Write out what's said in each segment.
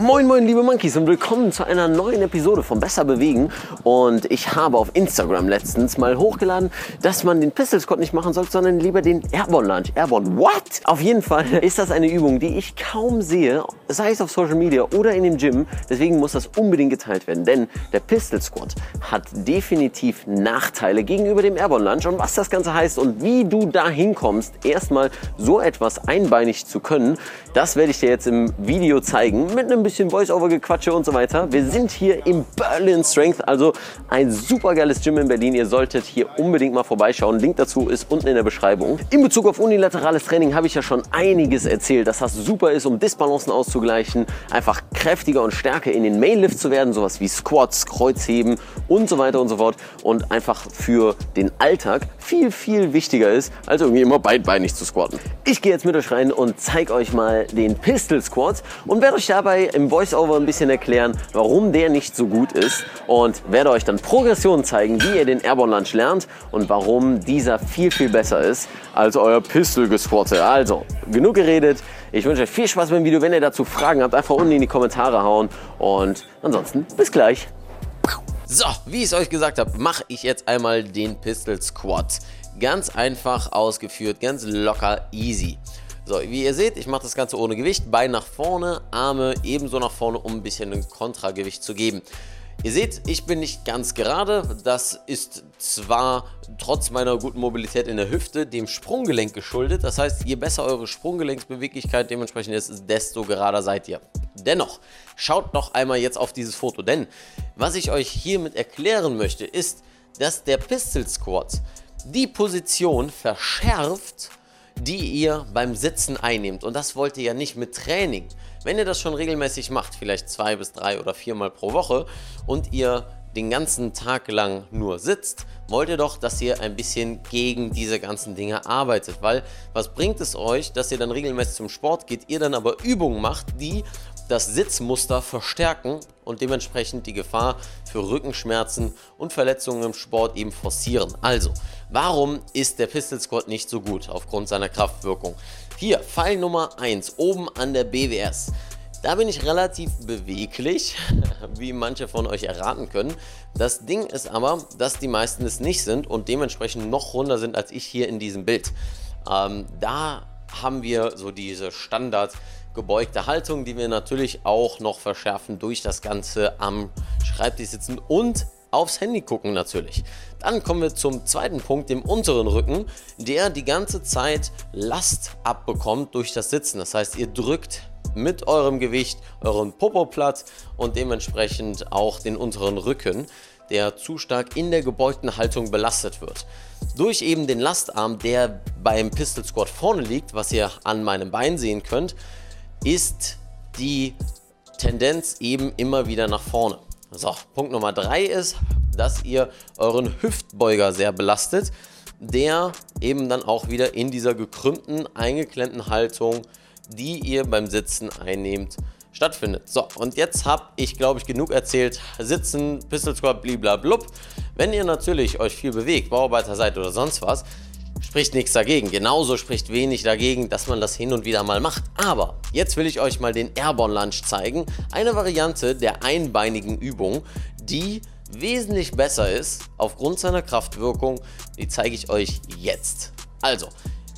Moin moin liebe Monkeys und willkommen zu einer neuen Episode von Besser Bewegen und ich habe auf Instagram letztens mal hochgeladen, dass man den Pistol Squat nicht machen soll, sondern lieber den Airborne Lunge. Airborne, what? Auf jeden Fall ist das eine Übung, die ich kaum sehe, sei es auf Social Media oder in dem Gym, deswegen muss das unbedingt geteilt werden, denn der Pistol Squat hat definitiv Nachteile gegenüber dem Airborne Lunge und was das Ganze heißt und wie du da hinkommst, erstmal so etwas einbeinig zu können, das werde ich dir jetzt im Video zeigen mit einem bisschen Voice-Over-Gequatsche und so weiter. Wir sind hier im Berlin Strength, also ein super geiles Gym in Berlin. Ihr solltet hier unbedingt mal vorbeischauen. Link dazu ist unten in der Beschreibung. In Bezug auf unilaterales Training habe ich ja schon einiges erzählt, dass das super ist, um Disbalancen auszugleichen, einfach kräftiger und stärker in den Mainlift zu werden, sowas wie Squats, Kreuzheben und so weiter und so fort und einfach für den Alltag viel, viel wichtiger ist, als irgendwie immer beidbeinig zu squatten. Ich gehe jetzt mit euch rein und zeige euch mal den Pistol Squat und werde euch dabei im Voiceover ein bisschen erklären, warum der nicht so gut ist und werde euch dann Progressionen zeigen, wie ihr den Airborne Lunge lernt und warum dieser viel, viel besser ist als euer Pistol Gesquatte. Also, genug geredet. Ich wünsche euch viel Spaß beim Video. Wenn ihr dazu Fragen habt, einfach unten in die Kommentare hauen und ansonsten bis gleich. So, wie ich es euch gesagt habe, mache ich jetzt einmal den Pistol Squat. Ganz einfach ausgeführt, ganz locker, easy. So, wie ihr seht, ich mache das Ganze ohne Gewicht. Bein nach vorne, Arme ebenso nach vorne, um ein bisschen ein Kontragewicht zu geben. Ihr seht, ich bin nicht ganz gerade. Das ist zwar trotz meiner guten Mobilität in der Hüfte dem Sprunggelenk geschuldet. Das heißt, je besser eure Sprunggelenksbeweglichkeit dementsprechend ist, desto gerader seid ihr. Dennoch, schaut noch einmal jetzt auf dieses Foto, denn was ich euch hiermit erklären möchte, ist, dass der Pistol Squat die Position verschärft, die ihr beim Sitzen einnehmt. Und das wollt ihr ja nicht mit Training. Wenn ihr das schon regelmäßig macht, vielleicht zwei bis drei oder viermal pro Woche und ihr den ganzen Tag lang nur sitzt, wollt ihr doch, dass ihr ein bisschen gegen diese ganzen Dinge arbeitet. Weil was bringt es euch, dass ihr dann regelmäßig zum Sport geht, ihr dann aber Übungen macht, die das Sitzmuster verstärken und dementsprechend die Gefahr für Rückenschmerzen und Verletzungen im Sport eben forcieren. Also, warum ist der Pistol Squat nicht so gut aufgrund seiner Kraftwirkung? Hier, Fall Nummer 1, oben an der BWS. Da bin ich relativ beweglich, wie manche von euch erraten können. Das Ding ist aber, dass die meisten es nicht sind und dementsprechend noch runder sind als ich hier in diesem Bild. Ähm, da haben wir so diese Standard gebeugte Haltung, die wir natürlich auch noch verschärfen durch das Ganze am Schreibtisch sitzen und aufs Handy gucken natürlich. Dann kommen wir zum zweiten Punkt, dem unteren Rücken, der die ganze Zeit Last abbekommt durch das Sitzen. Das heißt, ihr drückt mit eurem Gewicht euren Popo platt und dementsprechend auch den unteren Rücken, der zu stark in der gebeugten Haltung belastet wird. Durch eben den Lastarm, der beim Pistol Squat vorne liegt, was ihr an meinem Bein sehen könnt, ist die Tendenz eben immer wieder nach vorne. So, Punkt Nummer drei ist, dass ihr euren Hüftbeuger sehr belastet, der eben dann auch wieder in dieser gekrümmten, eingeklemmten Haltung, die ihr beim Sitzen einnehmt, stattfindet. So, und jetzt habe ich, glaube ich, genug erzählt. Sitzen, Pistol Squat, bliblablub. Wenn ihr natürlich euch viel bewegt, Bauarbeiter seid oder sonst was, spricht nichts dagegen. Genauso spricht wenig dagegen, dass man das hin und wieder mal macht. Aber jetzt will ich euch mal den Airborne Lunge zeigen. Eine Variante der einbeinigen Übung, die wesentlich besser ist aufgrund seiner Kraftwirkung. Die zeige ich euch jetzt. Also,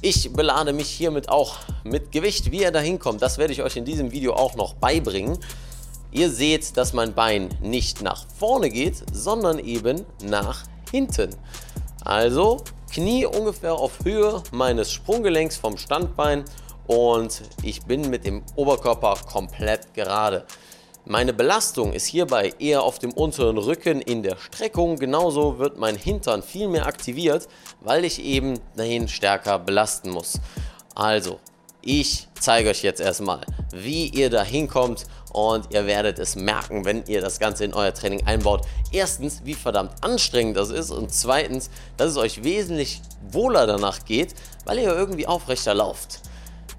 ich belade mich hiermit auch mit Gewicht. Wie ihr da hinkommt, das werde ich euch in diesem Video auch noch beibringen. Ihr seht, dass mein Bein nicht nach vorne geht, sondern eben nach hinten. Also Knie ungefähr auf Höhe meines Sprunggelenks vom Standbein und ich bin mit dem Oberkörper komplett gerade. Meine Belastung ist hierbei eher auf dem unteren Rücken in der Streckung. Genauso wird mein Hintern viel mehr aktiviert, weil ich eben dahin stärker belasten muss. Also, ich zeige euch jetzt erstmal, wie ihr da hinkommt und ihr werdet es merken, wenn ihr das Ganze in euer Training einbaut. Erstens, wie verdammt anstrengend das ist und zweitens, dass es euch wesentlich wohler danach geht, weil ihr irgendwie aufrechter lauft.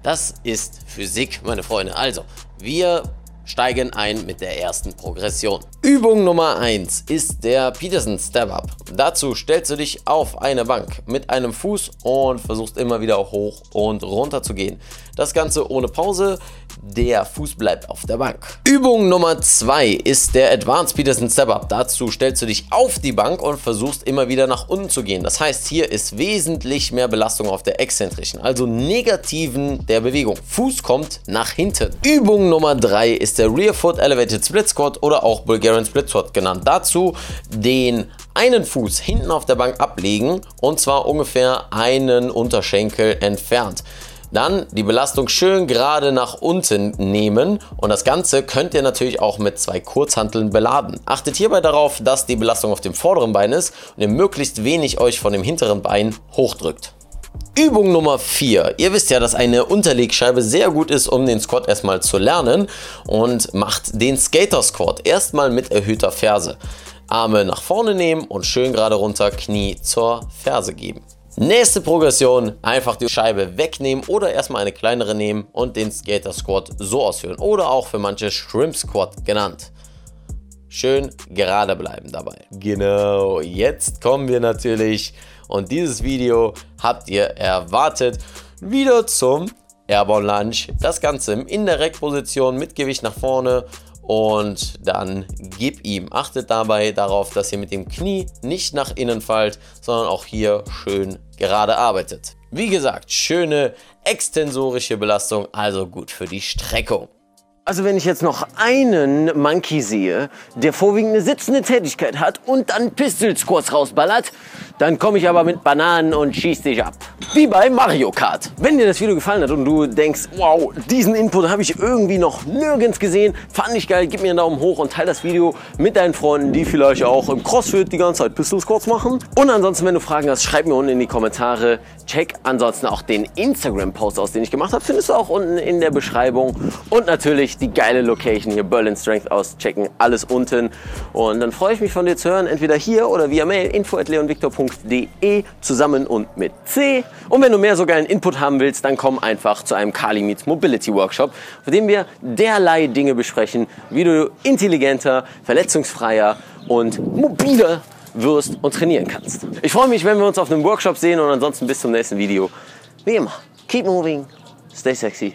Das ist Physik, meine Freunde. Also, wir steigen ein mit der ersten Progression. Übung Nummer 1 ist der Peterson Step Up. Dazu stellst du dich auf eine Bank mit einem Fuß und versuchst immer wieder hoch und runter zu gehen. Das Ganze ohne Pause. Der Fuß bleibt auf der Bank. Übung Nummer 2 ist der Advanced Peterson Step Up. Dazu stellst du dich auf die Bank und versuchst immer wieder nach unten zu gehen. Das heißt, hier ist wesentlich mehr Belastung auf der exzentrischen, also negativen der Bewegung. Fuß kommt nach hinten. Übung Nummer 3 ist der Rear Foot Elevated Split Squat oder auch Bulgarian Split Squat genannt. Dazu den einen Fuß hinten auf der Bank ablegen und zwar ungefähr einen Unterschenkel entfernt. Dann die Belastung schön gerade nach unten nehmen und das Ganze könnt ihr natürlich auch mit zwei Kurzhanteln beladen. Achtet hierbei darauf, dass die Belastung auf dem vorderen Bein ist und ihr möglichst wenig euch von dem hinteren Bein hochdrückt. Übung Nummer 4. Ihr wisst ja, dass eine Unterlegscheibe sehr gut ist, um den Squat erstmal zu lernen und macht den Skater Squat erstmal mit erhöhter Ferse. Arme nach vorne nehmen und schön gerade runter, Knie zur Ferse geben. Nächste Progression, einfach die Scheibe wegnehmen oder erstmal eine kleinere nehmen und den Skater Squat so ausführen oder auch für manche Shrimp Squat genannt. Schön gerade bleiben dabei. Genau, jetzt kommen wir natürlich und dieses Video habt ihr erwartet wieder zum Airborne Lunge. Das Ganze in der Rack-Position mit Gewicht nach vorne und dann gib ihm. Achtet dabei darauf, dass ihr mit dem Knie nicht nach innen fallt, sondern auch hier schön gerade arbeitet. Wie gesagt, schöne extensorische Belastung, also gut für die Streckung. Also wenn ich jetzt noch einen Monkey sehe, der vorwiegend eine sitzende Tätigkeit hat und dann Pistol Squats rausballert, dann komme ich aber mit Bananen und schieß dich ab. Wie bei Mario Kart. Wenn dir das Video gefallen hat und du denkst, wow, diesen Input habe ich irgendwie noch nirgends gesehen, fand ich geil, gib mir einen Daumen hoch und teile das Video mit deinen Freunden, die vielleicht auch im Crossfit die ganze Zeit Pistol Squats machen. Und ansonsten, wenn du Fragen hast, schreib mir unten in die Kommentare. Check ansonsten auch den Instagram-Post aus, den ich gemacht habe, findest du auch unten in der Beschreibung. Und natürlich die geile Location hier, Berlin Strength auschecken, alles unten. Und dann freue ich mich von dir zu hören, entweder hier oder via Mail info.leonviktor.de zusammen und mit C. Und wenn du mehr so geilen Input haben willst, dann komm einfach zu einem Kali Meets Mobility Workshop, auf dem wir derlei Dinge besprechen, wie du intelligenter, verletzungsfreier und mobiler wirst und trainieren kannst. Ich freue mich, wenn wir uns auf einem Workshop sehen und ansonsten bis zum nächsten Video. Wie immer, keep moving, stay sexy.